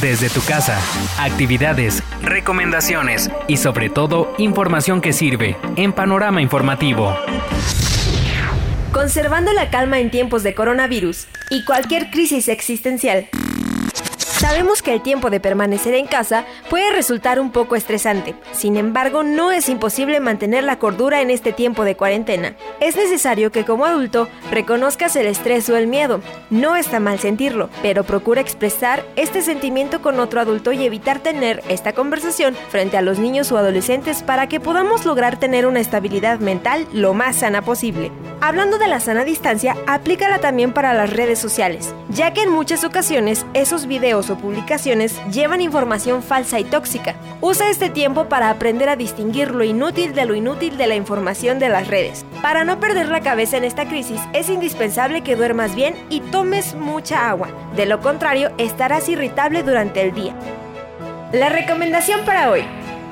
desde tu casa. Actividades, recomendaciones y sobre todo información que sirve en Panorama Informativo. Conservando la calma en tiempos de coronavirus y cualquier crisis existencial. Sabemos que el tiempo de permanecer en casa puede resultar un poco estresante, sin embargo no es imposible mantener la cordura en este tiempo de cuarentena. Es necesario que como adulto reconozcas el estrés o el miedo. No está mal sentirlo, pero procura expresar este sentimiento con otro adulto y evitar tener esta conversación frente a los niños o adolescentes para que podamos lograr tener una estabilidad mental lo más sana posible. Hablando de la sana distancia, aplícala también para las redes sociales, ya que en muchas ocasiones esos videos o publicaciones llevan información falsa y tóxica. Usa este tiempo para aprender a distinguir lo inútil de lo inútil de la información de las redes. Para no perder la cabeza en esta crisis, es indispensable que duermas bien y tomes mucha agua. De lo contrario, estarás irritable durante el día. La recomendación para hoy.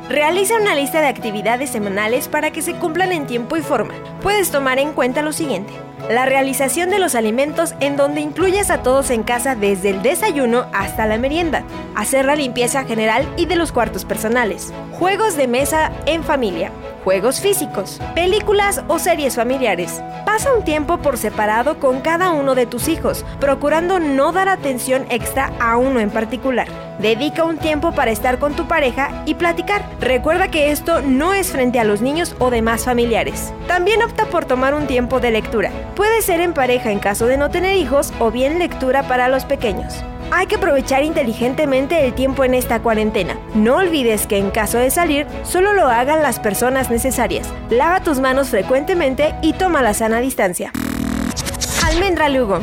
Realiza una lista de actividades semanales para que se cumplan en tiempo y forma. Puedes tomar en cuenta lo siguiente. La realización de los alimentos en donde incluyes a todos en casa desde el desayuno hasta la merienda. Hacer la limpieza general y de los cuartos personales. Juegos de mesa en familia. Juegos físicos. Películas o series familiares. Pasa un tiempo por separado con cada uno de tus hijos, procurando no dar atención extra a uno en particular. Dedica un tiempo para estar con tu pareja y platicar. Recuerda que esto no es frente a los niños o demás familiares. También opta por tomar un tiempo de lectura. Puede ser en pareja en caso de no tener hijos o bien lectura para los pequeños. Hay que aprovechar inteligentemente el tiempo en esta cuarentena. No olvides que en caso de salir, solo lo hagan las personas necesarias. Lava tus manos frecuentemente y toma la sana distancia. Almendra Lugo